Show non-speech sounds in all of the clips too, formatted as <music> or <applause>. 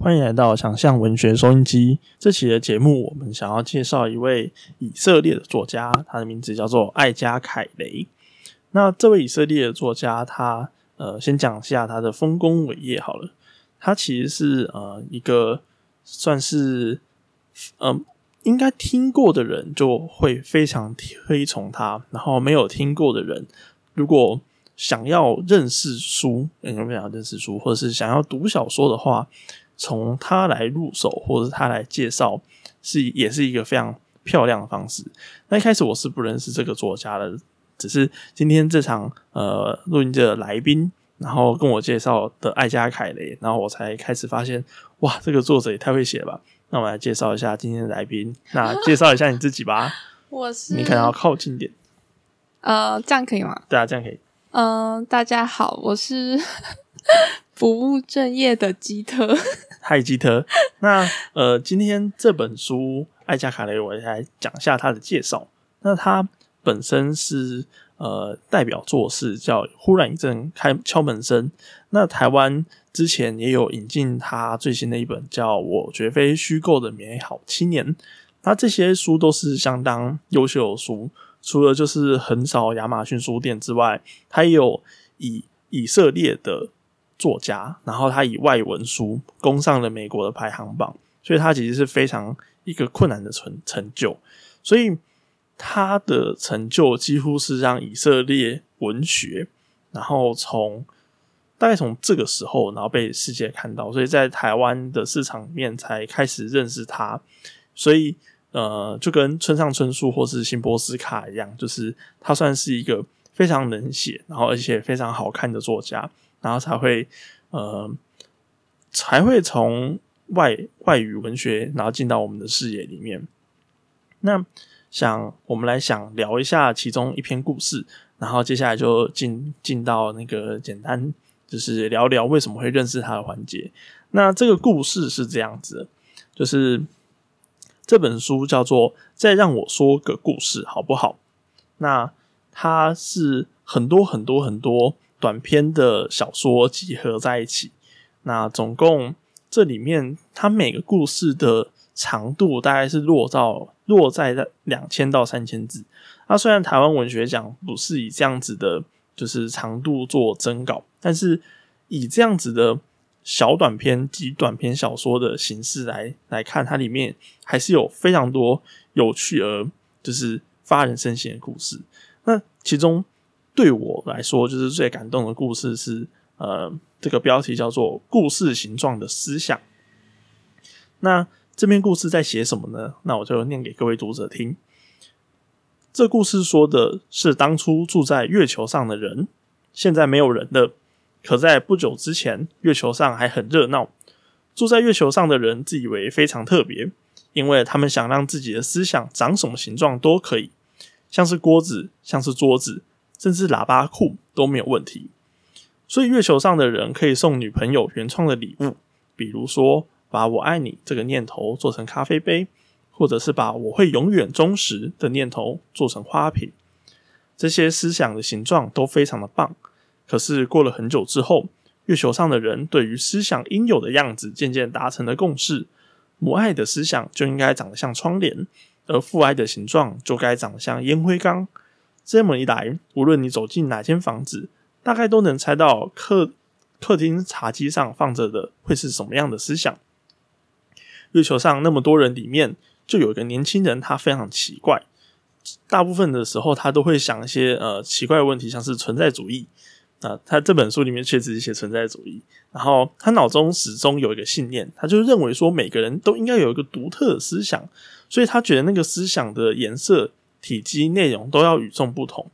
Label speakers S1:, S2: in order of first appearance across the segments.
S1: 欢迎来到想象文学收音机。这期的节目，我们想要介绍一位以色列的作家，他的名字叫做艾加凯雷。那这位以色列的作家，他呃，先讲一下他的丰功伟业好了。他其实是呃一个算是嗯，应该听过的人就会非常推崇他，然后没有听过的人，如果想要认识书，有没有想认识书，或者是想要读小说的话，从他来入手，或者是他来介绍，是也是一个非常漂亮的方式。那一开始我是不认识这个作家的，只是今天这场呃录音的来宾。然后跟我介绍的艾加凯雷，然后我才开始发现，哇，这个作者也太会写了吧！那我来介绍一下今天的来宾，那 <laughs> 介绍一下你自己吧。
S2: 我是
S1: 你可能要靠近点，
S2: 呃，这样可以吗？
S1: 对啊，这样可以。
S2: 嗯，大家好，我是 <laughs> 不务正业的基特。
S1: 嗨，基特。那呃，今天这本书艾加卡雷，我来讲一下他的介绍。那他本身是。呃，代表作是叫《忽然一阵开敲门声》。那台湾之前也有引进他最新的一本叫《我绝非虚构的美好青年》。那这些书都是相当优秀的书，除了就是横扫亚马逊书店之外，他也有以以色列的作家，然后他以外文书攻上了美国的排行榜，所以他其实是非常一个困难的成成就，所以。他的成就几乎是让以色列文学，然后从大概从这个时候，然后被世界看到，所以在台湾的市场面才开始认识他。所以，呃，就跟村上春树或是辛波斯卡一样，就是他算是一个非常能写，然后而且非常好看的作家，然后才会呃才会从外外语文学，然后进到我们的视野里面。那。想我们来想聊一下其中一篇故事，然后接下来就进进到那个简单，就是聊聊为什么会认识他的环节。那这个故事是这样子，就是这本书叫做《再让我说个故事》，好不好？那它是很多很多很多短篇的小说集合在一起。那总共这里面，它每个故事的。长度大概是落到落在在两千到三千字。那虽然台湾文学奖不是以这样子的，就是长度做征稿，但是以这样子的小短篇及短篇小说的形式来来看，它里面还是有非常多有趣而就是发人深省的故事。那其中对我来说，就是最感动的故事是呃，这个标题叫做“故事形状的思想”。那这篇故事在写什么呢？那我就念给各位读者听。这故事说的是当初住在月球上的人，现在没有人了。可在不久之前，月球上还很热闹。住在月球上的人自以为非常特别，因为他们想让自己的思想长什么形状都可以，像是锅子，像是桌子，甚至喇叭裤都没有问题。所以月球上的人可以送女朋友原创的礼物，比如说。把我爱你这个念头做成咖啡杯，或者是把我会永远忠实的念头做成花瓶，这些思想的形状都非常的棒。可是过了很久之后，月球上的人对于思想应有的样子渐渐达成了共识：母爱的思想就应该长得像窗帘，而父爱的形状就该长得像烟灰缸。这么一来，无论你走进哪间房子，大概都能猜到客客厅茶几上放着的会是什么样的思想。月球上那么多人里面，就有一个年轻人，他非常奇怪。大部分的时候，他都会想一些呃奇怪的问题，像是存在主义啊。他这本书里面确实写存在主义，然后他脑中始终有一个信念，他就认为说每个人都应该有一个独特的思想，所以他觉得那个思想的颜色、体积、内容都要与众不同。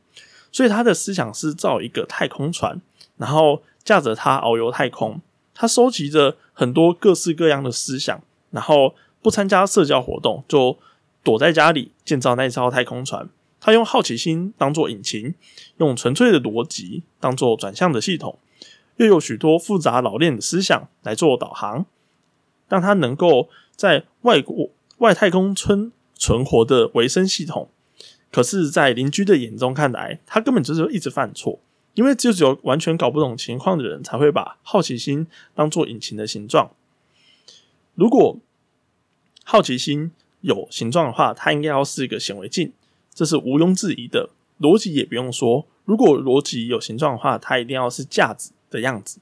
S1: 所以他的思想是造一个太空船，然后驾着它遨游太空。他收集着很多各式各样的思想。然后不参加社交活动，就躲在家里建造那艘太空船。他用好奇心当做引擎，用纯粹的逻辑当做转向的系统，又有许多复杂老练的思想来做导航，让他能够在外国外太空村存活的维生系统。可是，在邻居的眼中看来，他根本就是一直犯错，因为就只有完全搞不懂情况的人才会把好奇心当做引擎的形状。如果好奇心有形状的话，它应该要是一个显微镜，这是毋庸置疑的。逻辑也不用说，如果逻辑有形状的话，它一定要是架子的样子。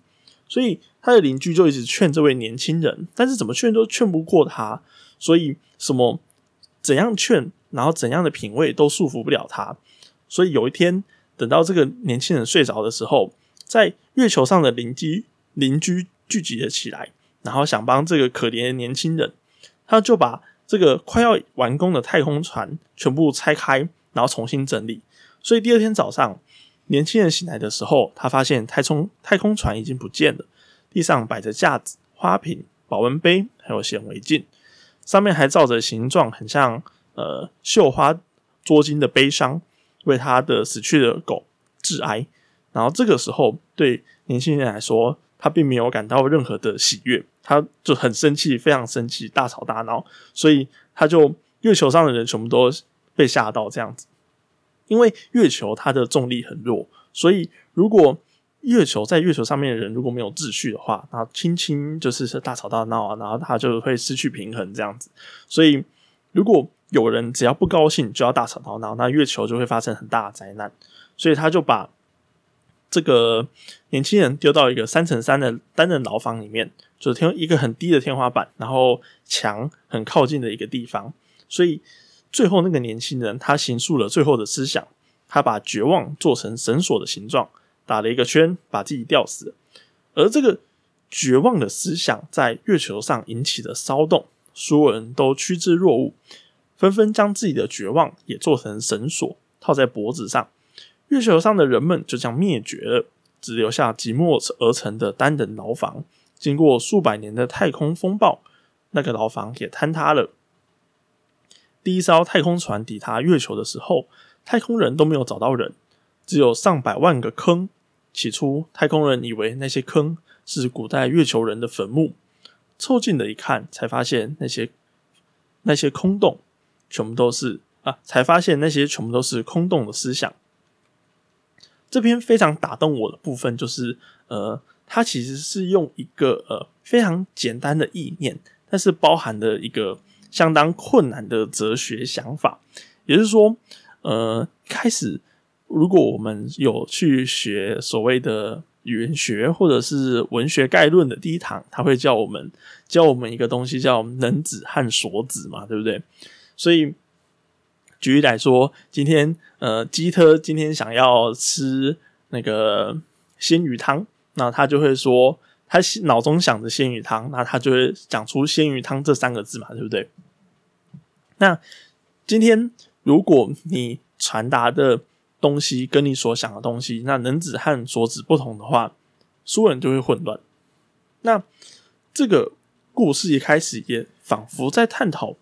S1: 所以他的邻居就一直劝这位年轻人，但是怎么劝都劝不过他。所以什么怎样劝，然后怎样的品味都束缚不了他。所以有一天，等到这个年轻人睡着的时候，在月球上的邻居邻居聚集了起来，然后想帮这个可怜的年轻人，他就把这个快要完工的太空船全部拆开，然后重新整理。所以第二天早上。年轻人醒来的时候，他发现太空太空船已经不见了，地上摆着架子、花瓶、保温杯，还有显微镜，上面还照着形状很像呃绣花捉金的悲伤，为他的死去的狗致哀。然后这个时候，对年轻人来说，他并没有感到任何的喜悦，他就很生气，非常生气，大吵大闹。所以他就月球上的人全部都被吓到，这样子。因为月球它的重力很弱，所以如果月球在月球上面的人如果没有秩序的话，然后轻轻就是大吵大闹啊，然后他就会失去平衡这样子。所以如果有人只要不高兴就要大吵大闹，那月球就会发生很大的灾难。所以他就把这个年轻人丢到一个三乘三的单人牢房里面，就是天一个很低的天花板，然后墙很靠近的一个地方，所以。最后，那个年轻人他行述了最后的思想，他把绝望做成绳索的形状，打了一个圈，把自己吊死。而这个绝望的思想在月球上引起的骚动，所有人都趋之若鹜，纷纷将自己的绝望也做成绳索，套在脖子上。月球上的人们就这样灭绝了，只留下寂寞而成的单人牢房。经过数百年的太空风暴，那个牢房也坍塌了。第一艘太空船抵达月球的时候，太空人都没有找到人，只有上百万个坑。起初，太空人以为那些坑是古代月球人的坟墓，凑近的一看，才发现那些那些空洞全部都是啊，才发现那些全部都是空洞的思想。这篇非常打动我的部分，就是呃，它其实是用一个呃非常简单的意念，但是包含的一个。相当困难的哲学想法，也就是说，呃，开始如果我们有去学所谓的语言学或者是文学概论的第一堂，他会教我们教我们一个东西叫能子和所子嘛，对不对？所以举例来说，今天呃，基特今天想要吃那个鲜鱼汤，那他就会说。他脑中想着鲜鱼汤，那他就会讲出鲜鱼汤这三个字嘛，对不对？那今天如果你传达的东西跟你所想的东西，那能指和所指不同的话，所有人就会混乱。那这个故事一开始也仿佛在探讨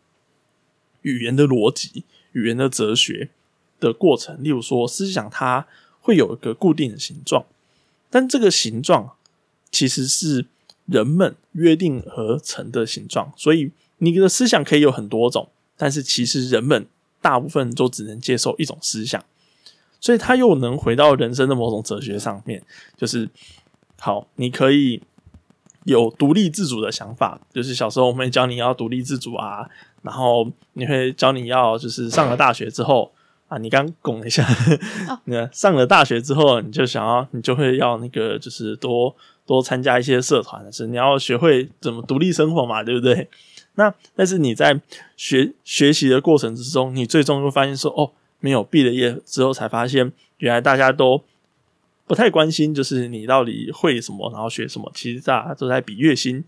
S1: 语言的逻辑、语言的哲学的过程。例如说，思想它会有一个固定的形状，但这个形状。其实是人们约定而成的形状，所以你的思想可以有很多种，但是其实人们大部分都只能接受一种思想，所以他又能回到人生的某种哲学上面，就是好，你可以有独立自主的想法，就是小时候我们教你要独立自主啊，然后你会教你要就是上了大学之后。啊，你刚拱了一下，<laughs> 那上了大学之后，你就想要，你就会要那个，就是多多参加一些社团，是你要学会怎么独立生活嘛，对不对？那但是你在学学习的过程之中，你最终会发现说，哦，没有毕了业之后才发现，原来大家都不太关心，就是你到底会什么，然后学什么，其实大家都在比月薪，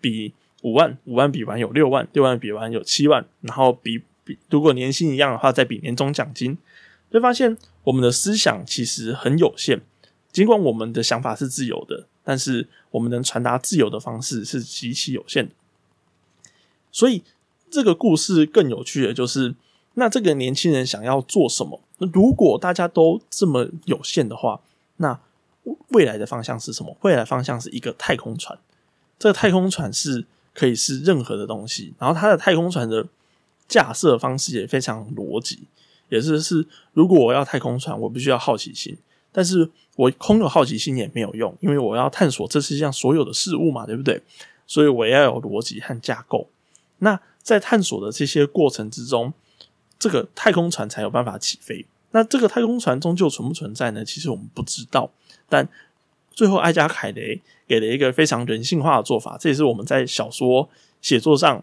S1: 比五万，五万比完有六万，六万比完有七万，然后比比。如果年薪一样的话，再比年终奖金，会发现我们的思想其实很有限。尽管我们的想法是自由的，但是我们能传达自由的方式是极其有限的。所以这个故事更有趣的就是，那这个年轻人想要做什么？如果大家都这么有限的话，那未来的方向是什么？未来方向是一个太空船。这个太空船是可以是任何的东西，然后它的太空船的。架设方式也非常逻辑，也是是，如果我要太空船，我必须要好奇心，但是我空有好奇心也没有用，因为我要探索这世界上所有的事物嘛，对不对？所以我要有逻辑和架构。那在探索的这些过程之中，这个太空船才有办法起飞。那这个太空船终究存不存在呢？其实我们不知道。但最后，艾加凯雷给了一个非常人性化的做法，这也是我们在小说写作上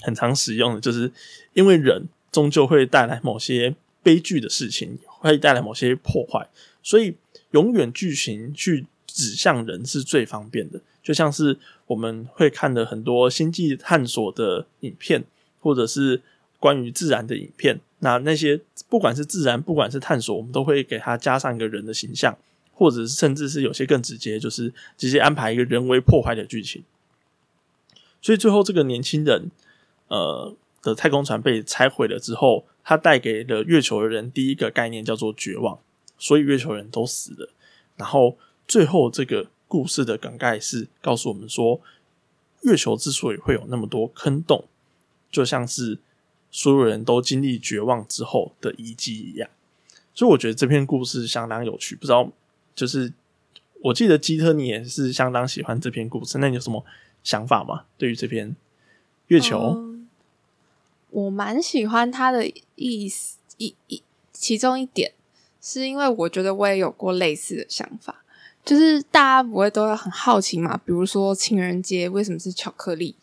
S1: 很常使用的，就是因为人终究会带来某些悲剧的事情，会带来某些破坏，所以永远剧情去指向人是最方便的。就像是我们会看的很多星际探索的影片，或者是关于自然的影片。那那些不管是自然，不管是探索，我们都会给它加上一个人的形象，或者是甚至是有些更直接，就是直接安排一个人为破坏的剧情。所以最后这个年轻人，呃的太空船被拆毁了之后，他带给了月球的人第一个概念叫做绝望，所以月球人都死了。然后最后这个故事的梗概是告诉我们说，月球之所以会有那么多坑洞，就像是。所有人都经历绝望之后的遗迹一样，所以我觉得这篇故事相当有趣。不知道，就是我记得基特你也是相当喜欢这篇故事，那你有什么想法吗？对于这篇月球，
S2: 我蛮喜欢他的意思一一其中一点，是因为我觉得我也有过类似的想法，就是大家不会都要很好奇嘛？比如说情人节为什么是巧克力？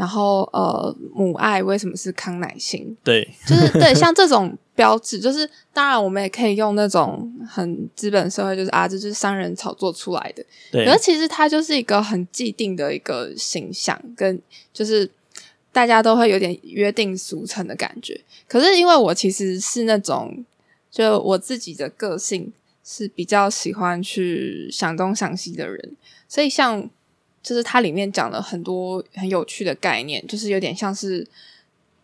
S2: 然后，呃，母爱为什么是康乃馨？
S1: 对，
S2: 就是对，像这种标志，就是当然我们也可以用那种很资本社会，就是啊，这就是商人炒作出来的。
S1: 对，
S2: 可是其实它就是一个很既定的一个形象，跟就是大家都会有点约定俗成的感觉。可是因为我其实是那种，就我自己的个性是比较喜欢去想东想西的人，所以像。就是它里面讲了很多很有趣的概念，就是有点像是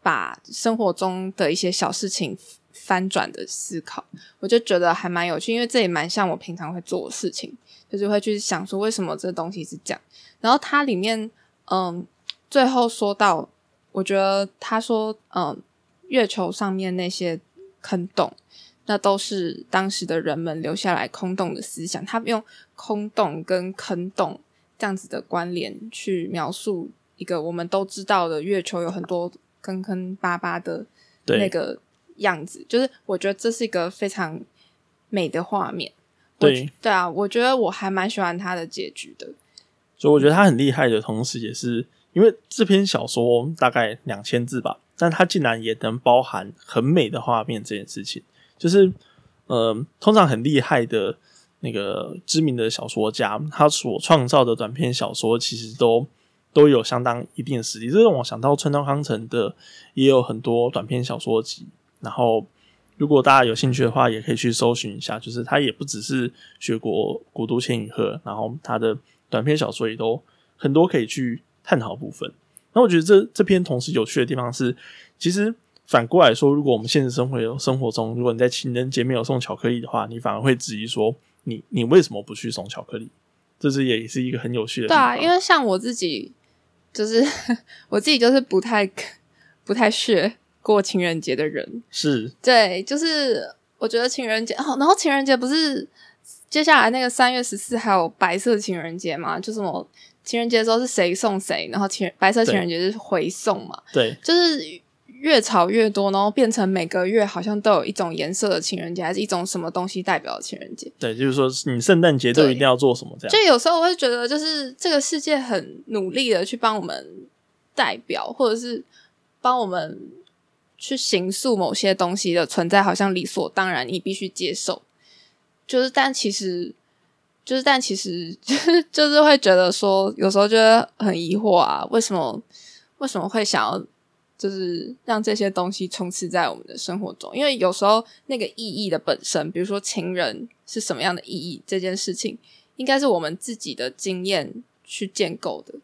S2: 把生活中的一些小事情翻转的思考，我就觉得还蛮有趣，因为这也蛮像我平常会做的事情，就是会去想说为什么这东西是这样。然后它里面，嗯，最后说到，我觉得他说，嗯，月球上面那些坑洞，那都是当时的人们留下来空洞的思想，他们用空洞跟坑洞。这样子的关联去描述一个我们都知道的月球有很多坑坑巴巴的那个样子，就是我觉得这是一个非常美的画面。
S1: 对
S2: 对啊，我觉得我还蛮喜欢他的结局的。
S1: 所以我觉得他很厉害的同时，也是因为这篇小说大概两千字吧，但他竟然也能包含很美的画面这件事情，就是呃，通常很厉害的。那个知名的小说家，他所创造的短篇小说其实都都有相当一定的实力。这让我想到村上康成的也有很多短篇小说集。然后，如果大家有兴趣的话，也可以去搜寻一下。就是他也不只是学过古都千与鹤，然后他的短篇小说也都很多可以去探讨部分。那我觉得这这篇同时有趣的地方是，其实反过来说，如果我们现实生活生活中，如果你在情人节没有送巧克力的话，你反而会质疑说。你你为什么不去送巧克力？这是也是一个很有趣的。
S2: 对啊，因为像我自己，就是 <laughs> 我自己就是不太不太屑过情人节的人。
S1: 是，
S2: 对，就是我觉得情人节哦，然后情人节不是接下来那个三月十四还有白色情人节嘛？就什么情人节的时候是谁送谁，然后情白色情人节是回送嘛？
S1: 对，
S2: 就是。越炒越多，然后变成每个月好像都有一种颜色的情人节，还是一种什么东西代表的情人节？
S1: 对，就是说你圣诞节都一定要做什么这样。
S2: 就有时候我会觉得，就是这个世界很努力的去帮我们代表，或者是帮我们去形塑某些东西的存在，好像理所当然，你必须接受。就是，但其实，就是，但其实，就 <laughs> 是就是会觉得说，有时候觉得很疑惑啊，为什么为什么会想要？就是让这些东西充斥在我们的生活中，因为有时候那个意义的本身，比如说情人是什么样的意义，这件事情应该是我们自己的经验去建构的。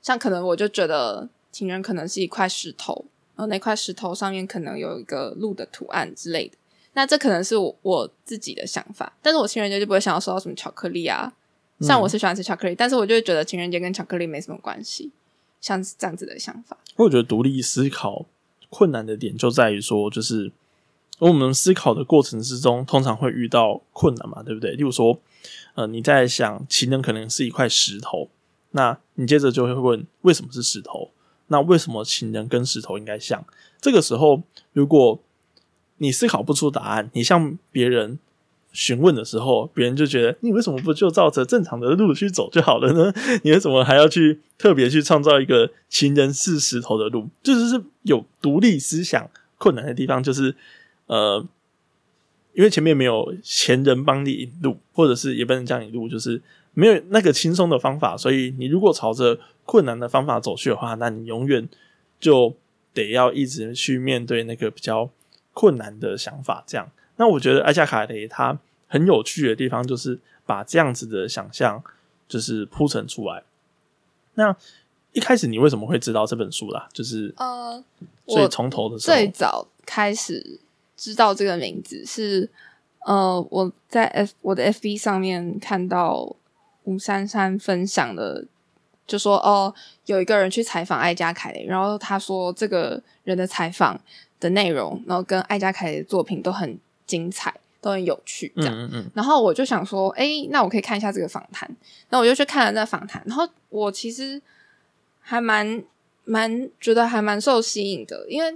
S2: 像可能我就觉得情人可能是一块石头，然后那块石头上面可能有一个鹿的图案之类的。那这可能是我我自己的想法，但是我情人节就不会想要收到什么巧克力啊。像我是喜欢吃巧克力，但是我就会觉得情人节跟巧克力没什么关系。像这样子的想法，
S1: 我觉得独立思考困难的点就在于说，就是我们思考的过程之中，通常会遇到困难嘛，对不对？例如说，呃，你在想情人可能是一块石头，那你接着就会问为什么是石头？那为什么情人跟石头应该像？这个时候，如果你思考不出答案，你向别人询问的时候，别人就觉得你为什么不就照着正常的路去走就好了呢？<laughs> 你为什么还要去特别去创造一个情人是石头的路？就是是有独立思想困难的地方，就是呃，因为前面没有前人帮你引路，或者是也不能叫引路，就是没有那个轻松的方法，所以你如果朝着困难的方法走去的话，那你永远就得要一直去面对那个比较困难的想法。这样，那我觉得艾夏卡雷他很有趣的地方，就是把这样子的想象就是铺陈出来。那一开始你为什么会知道这本书啦？就是
S2: 呃，
S1: 所以
S2: 我
S1: 从头的时候，
S2: 最早开始知道这个名字是呃，我在 F 我的 FB 上面看到吴珊珊分享的，就说哦，有一个人去采访艾嘉凯雷，然后他说这个人的采访的内容，然后跟艾嘉凯雷的作品都很精彩，都很有趣，这样。
S1: 嗯嗯嗯，
S2: 然后我就想说，哎，那我可以看一下这个访谈。那我就去看了那访谈，然后我其实还蛮蛮觉得还蛮受吸引的，因为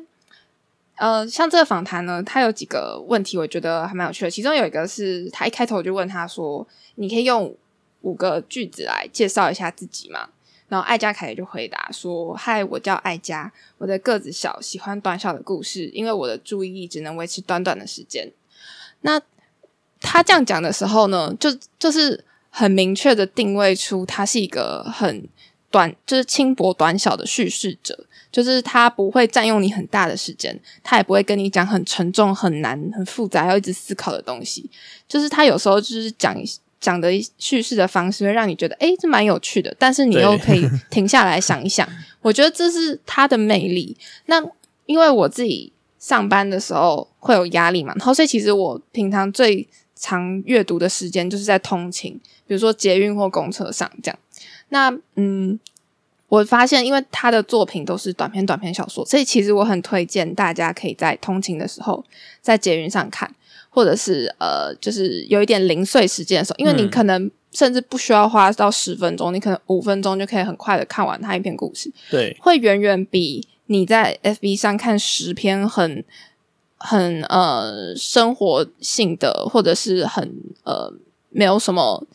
S2: 呃，像这个访谈呢，它有几个问题，我觉得还蛮有趣的。其中有一个是他一开头就问他说：“你可以用五个句子来介绍一下自己吗？”然后艾嘉凯就回答说：“嗨，我叫艾嘉，我的个子小，喜欢短小的故事，因为我的注意力只能维持短短的时间。”那他这样讲的时候呢，就就是很明确的定位出他是一个很短，就是轻薄短小的叙事者，就是他不会占用你很大的时间，他也不会跟你讲很沉重、很难、很复杂要一直思考的东西，就是他有时候就是讲讲的叙事的方式会让你觉得，诶，这蛮有趣的，但是你又可以停下来想一想，我觉得这是他的魅力。那因为我自己上班的时候会有压力嘛，然后所以其实我平常最常阅读的时间就是在通勤，比如说捷运或公车上这样。那嗯，我发现因为他的作品都是短篇短篇小说，所以其实我很推荐大家可以在通勤的时候在捷运上看，或者是呃，就是有一点零碎时间的时候，因为你
S1: 嗯
S2: 可能甚至不需要花到十分钟，你可能五分钟就可以很快的看完他一篇故事。
S1: 对，
S2: 会远远比你在 FB 上看十篇很很呃生活性的，或者是很呃没有什么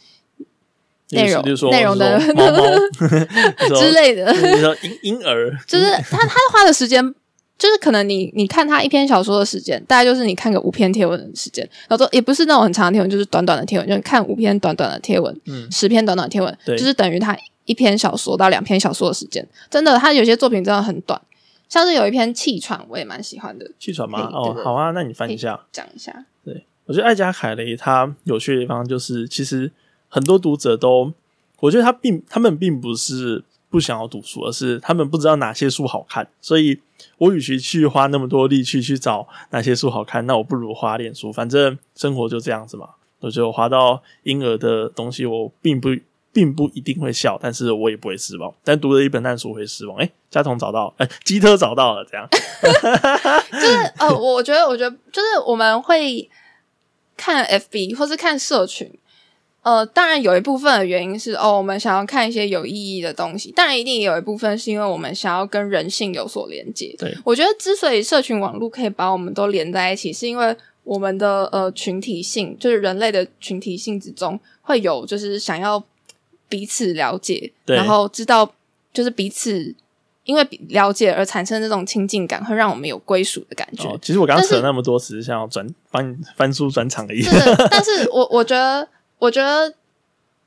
S2: 内容内容的 <laughs> 之类的，
S1: 婴婴儿，
S2: 就是他他花的时间。就是可能你你看他一篇小说的时间，大概就是你看个五篇贴文的时间，然后说也不是那种很长的贴文，就是短短的贴文，就是看五篇短短的贴文，
S1: 嗯，
S2: 十篇短短的贴文，
S1: 对
S2: 就是等于他一篇小说到两篇小说的时间。真的，他有些作品真的很短，像是有一篇《气喘》，我也蛮喜欢的，
S1: 气喘吗？哦好啊，那你翻一下。
S2: 讲一下。
S1: 对我觉得艾加凯雷他有趣的地方就是，其实很多读者都，我觉得他并他们并不是不想要读书，而是他们不知道哪些书好看。所以我与其去花那么多力气去找哪些书好看，那我不如花点书，反正生活就这样子嘛。我就滑到婴儿的东西，我并不并不一定会笑，但是我也不会失望。但读了一本烂书会失望。哎、家童找到，哎、基特找到了，这样。<laughs>
S2: 就是呃，我觉得，我觉得就是我们会看 FB 或是看社群。呃，当然有一部分的原因是哦，我们想要看一些有意义的东西。当然，一定也有一部分是因为我们想要跟人性有所连接。
S1: 对，
S2: 我觉得之所以社群网络可以把我们都连在一起，是因为我们的呃群体性，就是人类的群体性之中会有就是想要彼此了解，
S1: 对
S2: 然后知道就是彼此因为比了解而产生这种亲近感，会让我们有归属的感觉。
S1: 哦，其实我刚刚扯那么多，只是想要转帮你翻书转场的意思。
S2: 但是我我觉得，我觉得，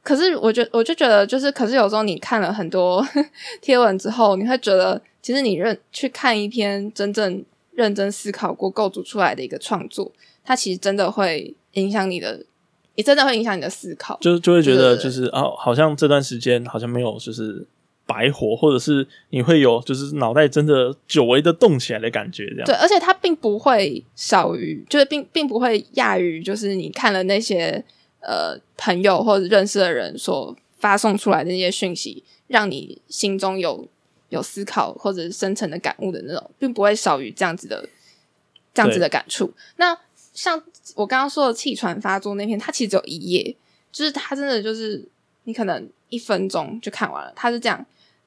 S2: 可是我觉我就觉得，就是，可是有时候你看了很多 <laughs> 贴文之后，你会觉得，其实你认去看一篇真正认真思考过构筑出来的一个创作，它其实真的会影响你的，也真的会影响你的思考。
S1: 就就会觉得就是哦，好像这段时间好像没有就是白活，或者是你会有就是脑袋真的久违的动起来的感觉，这样
S2: 对，而且它并不会少于，就是并并不会亚于，就是你看了那些呃朋友或者认识的人所发送出来的那些讯息，让你心中有有思考或者是深层的感悟的那种，并不会少于这样子的这样子的感触。那像我刚刚说的气喘发作那篇，它其实只有一页，就是它真的就是你可能一分钟就看完了。他是这样，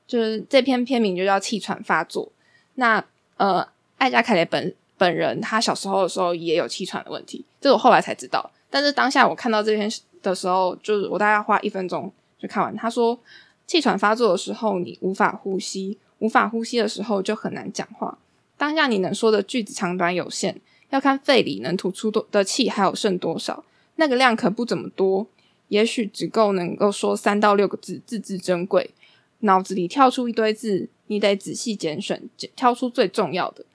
S2: 就是这篇篇名就叫气喘发作。那呃，艾加凯雷本本人他小时候的时候也有气喘的问题，这我后来才知道。但是当下我看到这篇的时候，就是我大概花一分钟就看完。他说，气喘发作的时候，你无法呼吸，无法呼吸的时候就很难讲话。当下你能说的句子长短有限，要看肺里能吐出多的气还有剩多少，那个量可不怎么多，也许只够能够说三到六个字，字字珍贵。脑子里跳出一堆字，你得仔细拣选，挑出最重要的。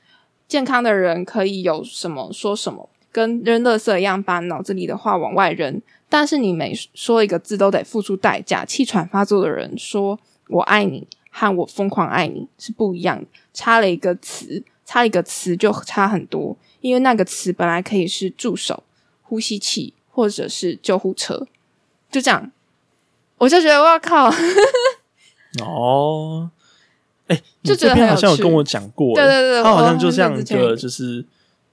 S2: 健康的人可以有什么说什么，跟扔垃圾一样，把脑子里的话往外扔。但是你每说一个字都得付出代价。气喘发作的人说“我爱你”和我疯狂爱你是不一样的，差了一个词，差一个词就差很多。因为那个词本来可以是助手、呼吸器或者是救护车，就这样，我就觉得我靠。
S1: 哦，哎，<laughs>
S2: 就
S1: 这篇好像有跟我讲过，
S2: 对对对，
S1: 他好像就像一个就是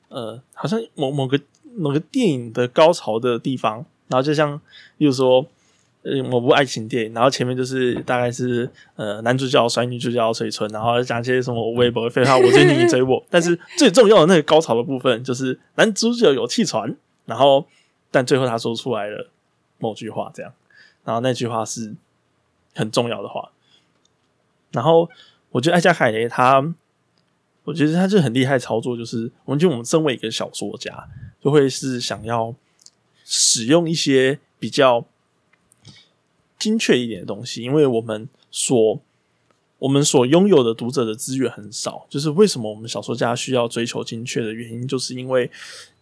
S1: 呃，好像某某个某个电影的高潮的地方，然后就像，比如说呃某部爱情电影，然后前面就是大概是呃男主角甩女主角水村，然后讲一些什么微博废话，我追你，你追我，<laughs> 但是最重要的那个高潮的部分就是男主角有气喘，然后但最后他说出来了某句话，这样，然后那句话是很重要的话。然后我觉得艾加凯雷他，我觉得他就很厉害操作，就是我们就我们身为一个小说家，就会是想要使用一些比较精确一点的东西，因为我们所我们所拥有的读者的资源很少。就是为什么我们小说家需要追求精确的原因，就是因为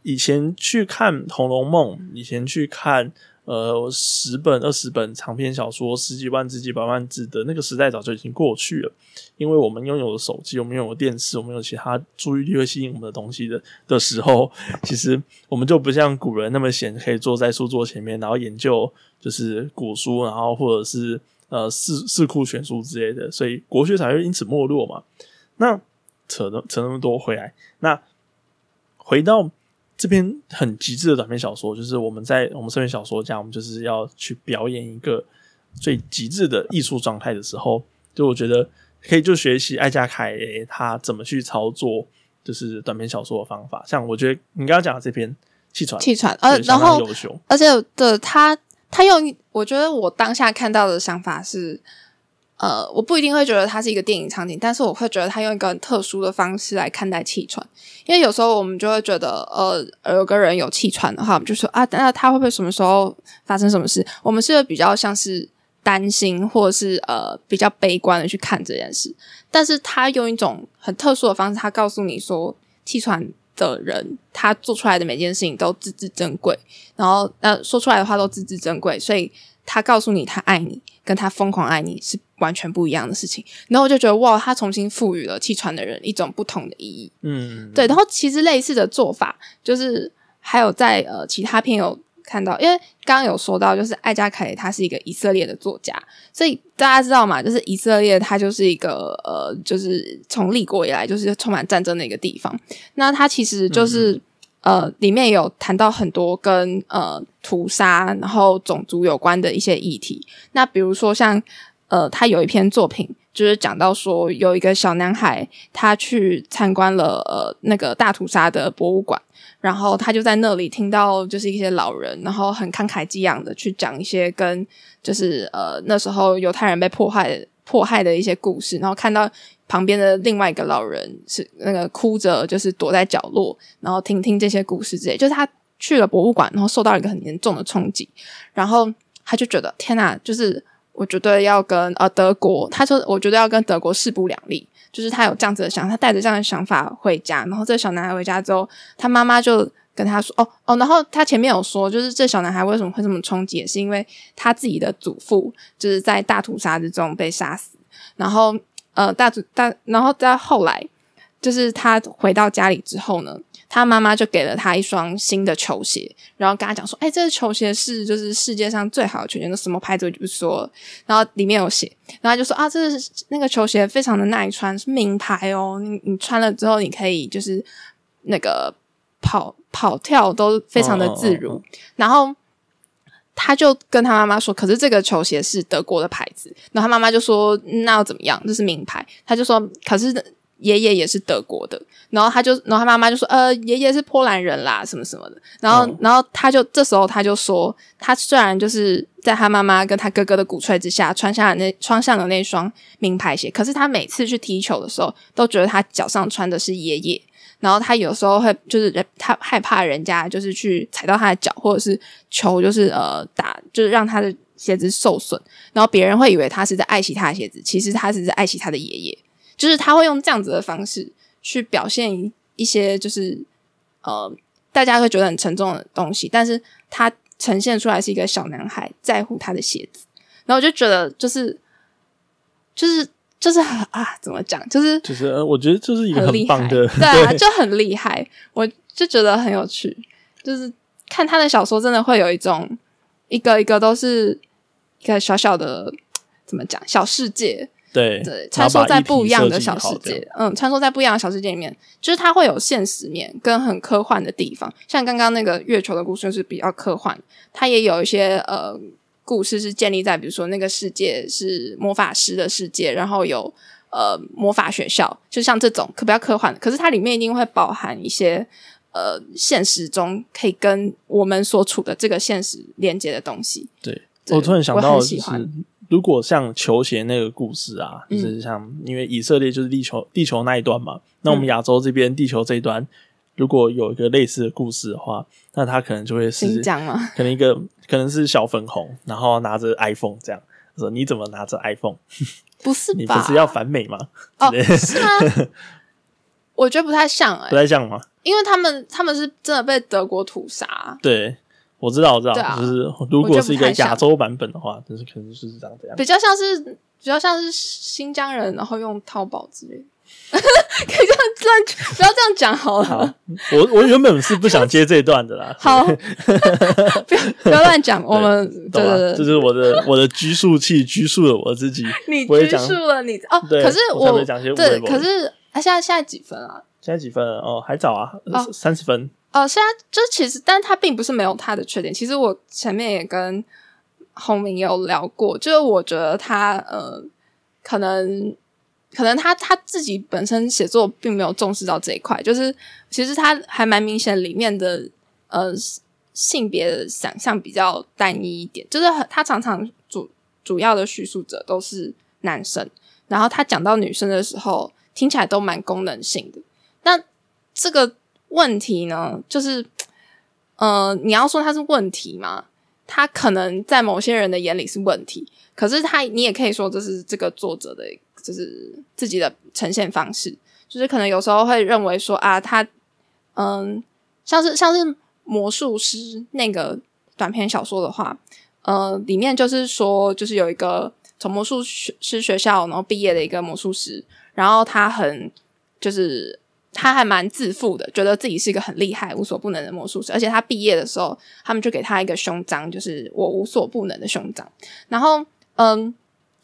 S1: 以前去看《红楼梦》，以前去看。呃，十本、二十本长篇小说，十几万字、几百万字的那个时代早就已经过去了。因为我们拥有了手机，我们拥有电视，我们有其他注意力会吸引我们的东西的的时候，其实我们就不像古人那么闲，可以坐在书桌前面，然后研究就是古书，然后或者是呃四四库全书之类的。所以国学才会因此没落嘛。那扯那扯那么多回来，那回到。这篇很极致的短篇小说，就是我们在我们身为小说家，我们就是要去表演一个最极致的艺术状态的时候，就我觉得可以就学习艾加凯他怎么去操作，就是短篇小说的方法。像我觉得你刚刚讲的这篇气喘，
S2: 气喘，呃，然后而且的他他用，我觉得我当下看到的想法是。呃，我不一定会觉得它是一个电影场景，但是我会觉得他用一个很特殊的方式来看待气喘，因为有时候我们就会觉得，呃，有个人有气喘的话，我们就说啊，那他会不会什么时候发生什么事？我们是比较像是担心，或者是呃比较悲观的去看这件事。但是他用一种很特殊的方式，他告诉你说，气喘的人他做出来的每件事情都字字珍贵，然后呃说出来的话都字字珍贵，所以他告诉你他爱你。跟他疯狂爱你是完全不一样的事情，然后我就觉得哇，他重新赋予了气喘的人一种不同的意义。嗯，对。然后其实类似的做法，就是还有在呃其他片有看到，因为刚刚有说到，就是艾加凯他是一个以色列的作家，所以大家知道嘛，就是以色列它就是一个呃，就是从立国以来就是充满战争的一个地方。那他其实就是。呃，里面有谈到很多跟呃屠杀然后种族有关的一些议题。那比如说像呃，他有一篇作品，就是讲到说有一个小男孩，他去参观了呃那个大屠杀的博物馆，然后他就在那里听到就是一些老人，然后很慷慨激昂的去讲一些跟就是呃那时候犹太人被迫害迫害的一些故事，然后看到。旁边的另外一个老人是那个哭着，就是躲在角落，然后听听这些故事之类。就是他去了博物馆，然后受到一个很严重的冲击，然后他就觉得天哪，就是我觉得要跟呃德国，他说我觉得要跟德国势不两立。就是他有这样子的想，他带着这样的想法回家，然后这小男孩回家之后，他妈妈就跟他说：“哦哦。”然后他前面有说，就是这小男孩为什么会这么冲击，也是因为他自己的祖父就是在大屠杀之中被杀死，然后。呃，大主大，然后在后来，就是他回到家里之后呢，他妈妈就给了他一双新的球鞋，然后跟他讲说：“哎，这个球鞋是就是世界上最好的球鞋，那什么牌子我就不说了。”然后里面有写，然后他就说：“啊，这是那个球鞋非常的耐穿，是名牌哦，你你穿了之后，你可以就是那个跑跑跳都非常的自如。”然后。他就跟他妈妈说，可是这个球鞋是德国的牌子，然后他妈妈就说那要怎么样？这是名牌，他就说可是。爷爷也是德国的，然后他就，然后他妈妈就说：“呃，爷爷是波兰人啦，什么什么的。”然后，然后他就这时候他就说：“他虽然就是在他妈妈跟他哥哥的鼓吹之下穿下了那穿上了那双名牌鞋，可是他每次去踢球的时候，都觉得他脚上穿的是爷爷。然后他有时候会就是他害怕人家就是去踩到他的脚，或者是球就是呃打就是让他的鞋子受损，然后别人会以为他是在爱惜他的鞋子，其实他是在爱惜他的爷爷。”就是他会用这样子的方式去表现一些，就是呃，大家会觉得很沉重的东西，但是他呈现出来是一个小男孩在乎他的鞋子，然后我就觉得就是就是就是啊，怎么讲？就是
S1: 就是我觉得就是一个很棒的，<laughs>
S2: 对啊，就很厉害，我就觉得很有趣，就是看他的小说，真的会有一种一个一个都是一个小小的怎么讲小世界。
S1: 对
S2: 对，穿梭在不一样的小世界，嗯，穿梭在不一样的小世界里面，就是它会有现实面跟很科幻的地方。像刚刚那个月球的故事是比较科幻，它也有一些呃故事是建立在比如说那个世界是魔法师的世界，然后有呃魔法学校，就像这种可比较科幻。可是它里面一定会包含一些呃现实中可以跟我们所处的这个现实连接的东西。
S1: 对，我突然想到就是。如果像球鞋那个故事啊，就是像因为以色列就是地球地球那一端嘛，那我们亚洲这边地球这一端，如果有一个类似的故事的话，那他可能就会是？可能一个可能是小粉红，然后拿着 iPhone 这样说：“你怎么拿着 iPhone？”
S2: 不是，
S1: 你不是要反美吗？
S2: 哦，是吗？我觉得不太像哎，
S1: 不太像吗？
S2: 因为他们他们是真的被德国屠杀，
S1: 对。我知道，我知道，就是如果是一个亚洲版本的话，就是可能就是这样
S2: 比较像是比较像是新疆人，然后用淘宝之类，<laughs> 可以这样乱，不要这样讲好了。
S1: 我我原本是不想接这段的啦。
S2: 好，不 <laughs> 要不要乱讲。我们对对对，
S1: 这是我的我的拘束器拘束了我自己。
S2: 你拘束了你哦，可是我对，可是啊，现在现在几分啊？
S1: 现在几分？哦，还早啊，三十分。
S2: 呃，现在就其实，但他并不是没有他的缺点。其实我前面也跟洪明有聊过，就是我觉得他呃，可能可能他他自己本身写作并没有重视到这一块。就是其实他还蛮明显，里面的呃性别的想象比较单一一点。就是他常常主主要的叙述者都是男生，然后他讲到女生的时候，听起来都蛮功能性的。那这个。问题呢，就是，呃，你要说它是问题吗？它可能在某些人的眼里是问题，可是他，你也可以说这是这个作者的，就是自己的呈现方式，就是可能有时候会认为说啊，他，嗯，像是像是魔术师那个短篇小说的话，呃，里面就是说，就是有一个从魔术师学校然后毕业的一个魔术师，然后他很就是。他还蛮自负的，觉得自己是一个很厉害、无所不能的魔术师。而且他毕业的时候，他们就给他一个胸章，就是我无所不能的胸章。然后，嗯，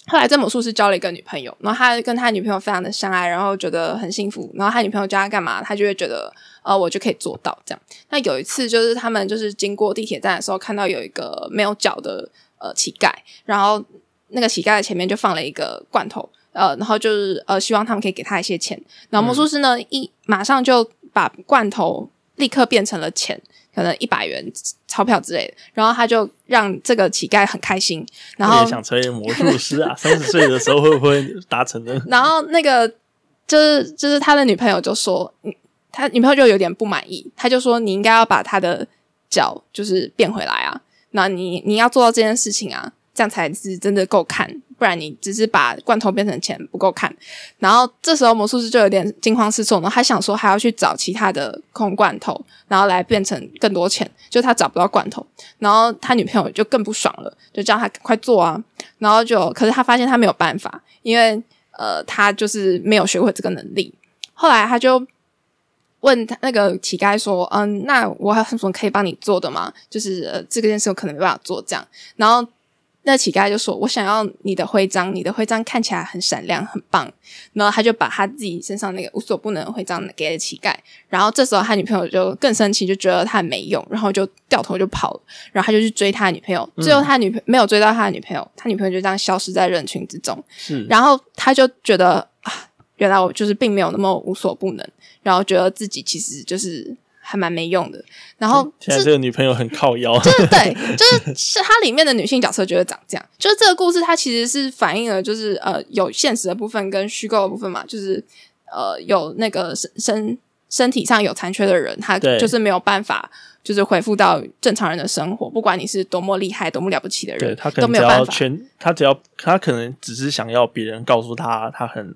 S2: 后来这魔术师交了一个女朋友，然后他跟他女朋友非常的相爱，然后觉得很幸福。然后他女朋友叫他干嘛，他就会觉得，呃，我就可以做到这样。那有一次，就是他们就是经过地铁站的时候，看到有一个没有脚的呃乞丐，然后那个乞丐的前面就放了一个罐头。呃，然后就是呃，希望他们可以给他一些钱。然后魔术师呢，一马上就把罐头立刻变成了钱，可能一百元钞票之类的。然后他就让这个乞丐很开心。然后
S1: 也想成为魔术师啊，<laughs> 三十岁的时候会不会达成呢？
S2: 然后那个就是就是他的女朋友就说，他女朋友就有点不满意，他就说你应该要把他的脚就是变回来啊，那你你要做到这件事情啊，这样才是真的够看。不然你只是把罐头变成钱不够看，然后这时候魔术师就有点惊慌失措呢。他想说还要去找其他的空罐头，然后来变成更多钱，就他找不到罐头，然后他女朋友就更不爽了，就叫他快做啊。然后就可是他发现他没有办法，因为呃他就是没有学会这个能力。后来他就问他那个乞丐说：“嗯，那我还有什么可以帮你做的吗？就是呃这个件事我可能没办法做这样。”然后。那乞丐就说：“我想要你的徽章，你的徽章看起来很闪亮，很棒。”然后他就把他自己身上那个无所不能的徽章给了乞丐。然后这时候他女朋友就更生气，就觉得他很没用，然后就掉头就跑了。然后他就去追他女朋友，最后他女朋没有追到他的女朋友，他女朋友就这样消失在人群之中。
S1: 是，
S2: 然后他就觉得啊，原来我就是并没有那么无所不能，然后觉得自己其实就是。还蛮没用的，然后
S1: 现在这个女朋友很靠腰，
S2: 就是对，<laughs> 就是是它里面的女性角色就会长这样。就是这个故事，它其实是反映了，就是呃，有现实的部分跟虚构的部分嘛。就是呃，有那个身身身体上有残缺的人，他就是没有办法，就是恢复到正常人的生活。不管你是多么厉害、多么了不起的人，
S1: 他
S2: 都没有办法。
S1: 全他只要他可能只是想要别人告诉他，他很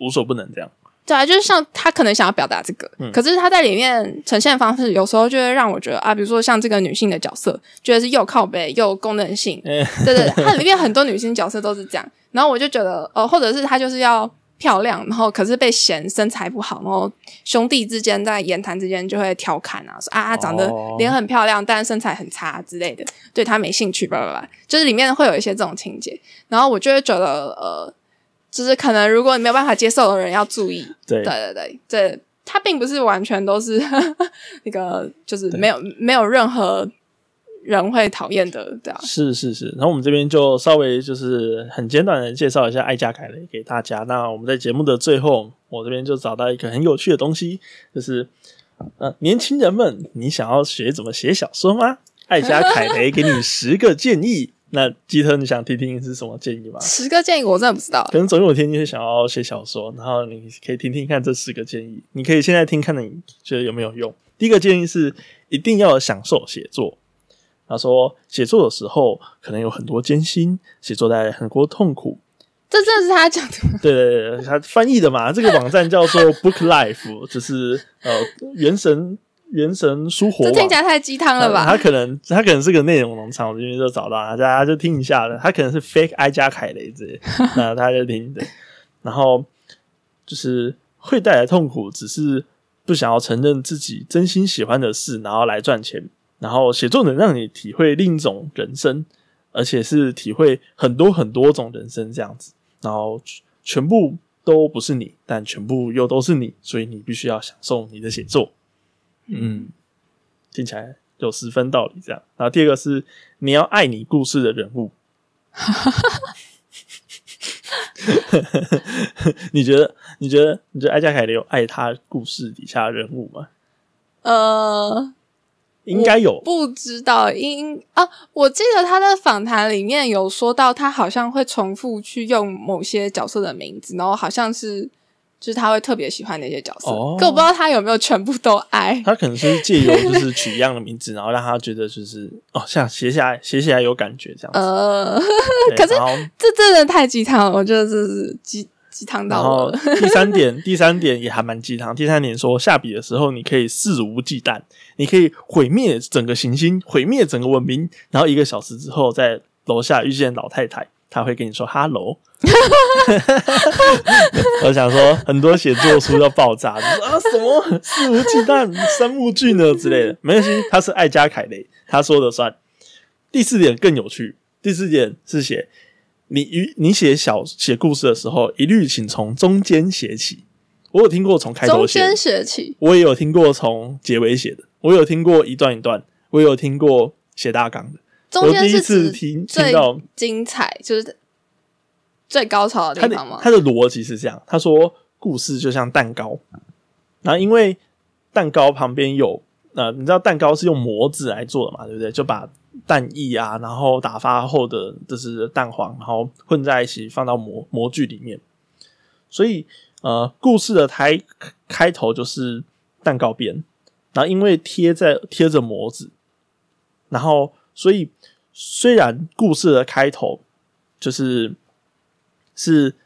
S1: 无所不能这样。
S2: 对啊，就是像他可能想要表达这个，可是他在里面呈现的方式，有时候就会让我觉得啊，比如说像这个女性的角色，觉得是又靠背又功能性，对对，它里面很多女性角色都是这样，然后我就觉得，呃，或者是她就是要漂亮，然后可是被嫌身材不好，然后兄弟之间在言谈之间就会调侃啊，说啊，长得脸很漂亮，但身材很差之类的，对她没兴趣，吧，就是里面会有一些这种情节，然后我就会觉得，呃。就是可能，如果你没有办法接受的人，要注意。
S1: 对
S2: 对对对，这他并不是完全都是 <laughs> 那个，就是没有没有任何人会讨厌的，对啊。
S1: 是是是，然后我们这边就稍微就是很简短的介绍一下艾加凯雷给大家。那我们在节目的最后，我这边就找到一个很有趣的东西，就是呃，年轻人们，你想要学怎么写小说吗？艾加凯雷给你十个建议。那基特，你想听听是什么建议吗？
S2: 十个建议我真的不知道。
S1: 可能总有一天你会想要写小说，然后你可以听听看这十个建议。你可以现在听，看你觉得有没有用。第一个建议是一定要享受写作。他说，写作的时候可能有很多艰辛，写作带来很多痛苦。
S2: 这真的是他讲的？
S1: 对对对，他翻译的嘛。这个网站叫做 Book Life，就是呃，原神。元神书活，
S2: 这听起来太鸡汤了吧？
S1: 他可能他可能是个内容农场，我这边就找到大家就听一下了。他可能是 <laughs> fake 哀加凯雷之类，那他就听的。然后就是会带来痛苦，只是不想要承认自己真心喜欢的事，然后来赚钱。然后写作能让你体会另一种人生，而且是体会很多很多种人生这样子。然后全部都不是你，但全部又都是你，所以你必须要享受你的写作。嗯，听起来有十分道理。这样，然后第二个是你要爱你故事的人物。<laughs> 你觉得？你觉得？你觉得艾加凯雷有爱他故事底下人物吗？
S2: 呃，
S1: 应该有。
S2: 不知道，因啊，我记得他的访谈里面有说到，他好像会重复去用某些角色的名字，然后好像是。就是他会特别喜欢那些角色，可我不知道他有没有全部都爱。
S1: 他可能是借由就是 <laughs> 取一样的名字，然后让他觉得就是哦，像写下来写起来有感觉这样子。
S2: 呃，可是这真的太鸡汤了，我觉得这是鸡鸡汤到
S1: 了。第三点，<laughs> 第三点也还蛮鸡汤。第三点说下笔的时候，你可以肆无忌惮，你可以毁灭整个行星，毁灭整个文明，然后一个小时之后在楼下遇见老太太。他会跟你说 “hello”，<laughs> 我想说很多写作书要爆炸，啊什么肆无忌惮、三木俊呢之类的，没关系，他是爱加凯雷，他说的算。第四点更有趣，第四点是写你与你写小写故事的时候，一律请从中间写起。我有听过从开头
S2: 写起，
S1: 我也有听过从结尾写的，我有听过一段一段，我有听过写大纲的。
S2: 中间是
S1: 指最
S2: 精彩，就是最高潮的地方吗？
S1: 他的逻辑是这样：他说，故事就像蛋糕，然后因为蛋糕旁边有呃，你知道蛋糕是用模子来做的嘛，对不对？就把蛋液啊，然后打发后的就是蛋黄，然后混在一起放到模模具里面。所以呃，故事的开开头就是蛋糕边，然后因为贴在贴着模子，然后。所以，虽然故事的开头就是是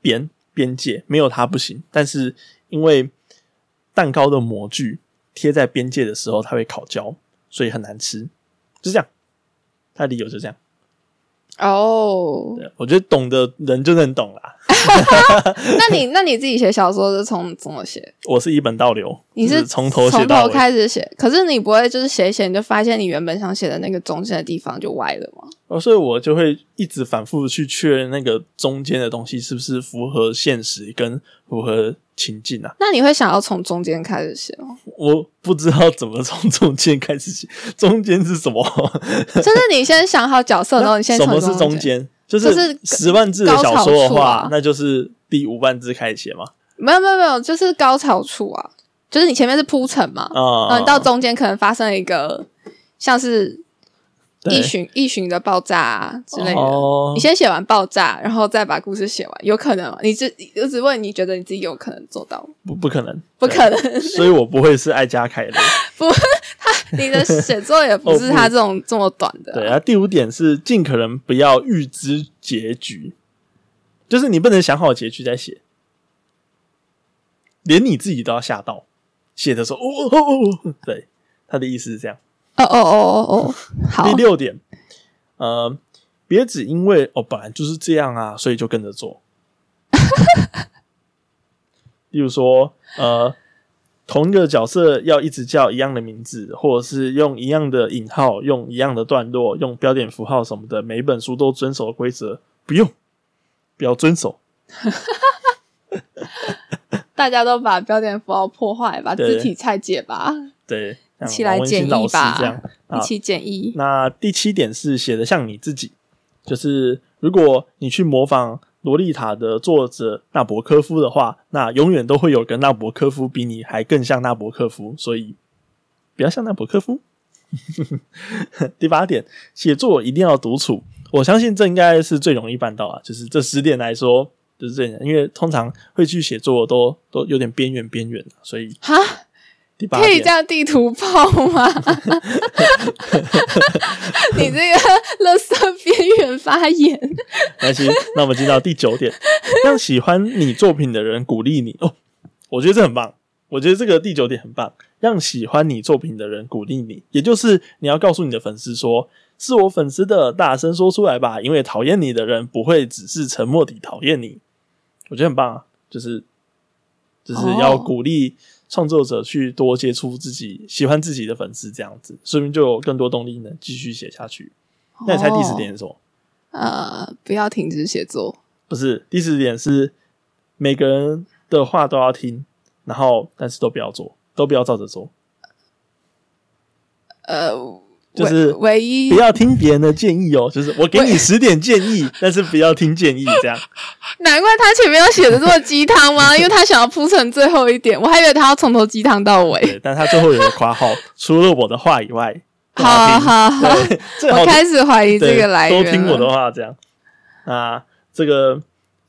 S1: 边边界没有它不行，但是因为蛋糕的模具贴在边界的时候，它会烤焦，所以很难吃。就这样，它理由就这样。
S2: 哦，
S1: 对，我觉得懂的人就能懂啦。<laughs>
S2: 那你那你自己写小说是从怎么写？
S1: 我是一本倒流，
S2: 你
S1: 是从头写
S2: 从头。开始写，可是你不会就是写一写你就发现你原本想写的那个中间的地方就歪了吗？
S1: 哦，所以我就会一直反复去确认那个中间的东西是不是符合现实跟符合情境啊。
S2: 那你会想要从中间开始写吗？
S1: 我不知道怎么从中间开始写，中间是什么？<laughs>
S2: 就是你先想好角色，然后你先从
S1: 什么是中
S2: 间？
S1: 间？就
S2: 就是
S1: 十万字的小说的话，
S2: 啊
S1: 那就是第五万字开始写吗。
S2: 没有没有没有，就是高潮处啊，就是你前面是铺陈嘛，
S1: 嗯、
S2: 然后你到中间可能发生了一个像是
S1: 对
S2: 异巡异巡的爆炸啊之类的。
S1: 哦
S2: 你先写完爆炸，然后再把故事写完，有可能吗？你只我只问你觉得你自己有可能做到吗？
S1: 不不可能，
S2: 不可能，
S1: 所以我不会是爱加凯的。<laughs> 不，他。
S2: 你的写作也不是他这种这么短的 <laughs>
S1: 对，啊第五点是尽可能不要预知结局，就是你不能想好结局再写，连你自己都要吓到。写的时候，哦哦哦哦，对，他的意思是这样。
S2: 哦哦哦哦哦，好。
S1: 第，六点，呃，别只因为哦本来就是这样啊，所以就跟着做。<laughs> 例如说，呃，同一个角色要一直叫一样的名字，或者是用一样的引号、用一样的段落、用标点符号什么的，每一本书都遵守规则，不用，不要遵守。<laughs>
S2: 大家都把标点符号破坏，把字体拆解吧，
S1: 对，像
S2: 一起来
S1: 王文新
S2: 简易吧
S1: 这样 <laughs> 啊
S2: 一起。
S1: 那第七点是写的像你自己，就是如果你去模仿洛丽塔的作者纳博科夫的话，那永远都会有个纳博科夫比你还更像纳博科夫，所以不要像纳博科夫。<laughs> 第八点，写作一定要独处，我相信这应该是最容易办到啊，就是这十点来说。就是这样，因为通常会去写作都都有点边缘边缘，所以
S2: 可以
S1: 点
S2: 这样地图炮吗？<laughs> 你这个垃圾边缘发言，
S1: 那行，那我们进到第九点，<laughs> 让喜欢你作品的人鼓励你哦。我觉得这很棒，我觉得这个第九点很棒，让喜欢你作品的人鼓励你，也就是你要告诉你的粉丝说，是我粉丝的，大声说出来吧，因为讨厌你的人不会只是沉默地讨厌你。我觉得很棒啊，就是就是要
S2: 哦
S1: 鼓励创作者去多接触自己喜欢自己的粉丝，这样子，说明就有更多动力能，继续写下去。那你猜第十点是什么？
S2: 呃，不要停止写作。
S1: 不是，第十点是每个人的话都要听，然后但是都不要做，都不要照着做，
S2: 呃，
S1: 就是
S2: 唯唯一
S1: 不要听别人的建议哦。就是我给你十点建议，<laughs> 但是不要听建议，这样
S2: 难怪他前面要写的这么鸡汤吗？因为他想要铺成最后一点，我还以为他要从头鸡汤到尾。
S1: 对。但他最后有个括号，除了我的话以外，<laughs>
S2: 好
S1: 听
S2: 好好，我开始怀疑这个来源了。
S1: 都听我的话，这样。啊这个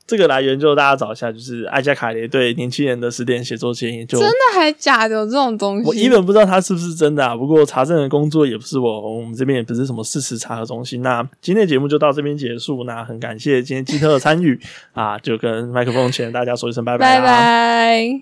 S1: 这个来源就大家找一下，就是艾加卡雷对年轻人的十点写作建议，就
S2: 真的还假的有这种东西？
S1: 我一本不知道它是不是真的啊，不过查证的工作也不是我，我们这边也不是什么事实查核中心。那今天的节目就到这边结束，那很感谢今天基特的参与啊，就跟麦克风前大家说一声拜
S2: 拜
S1: 拜。
S2: 拜。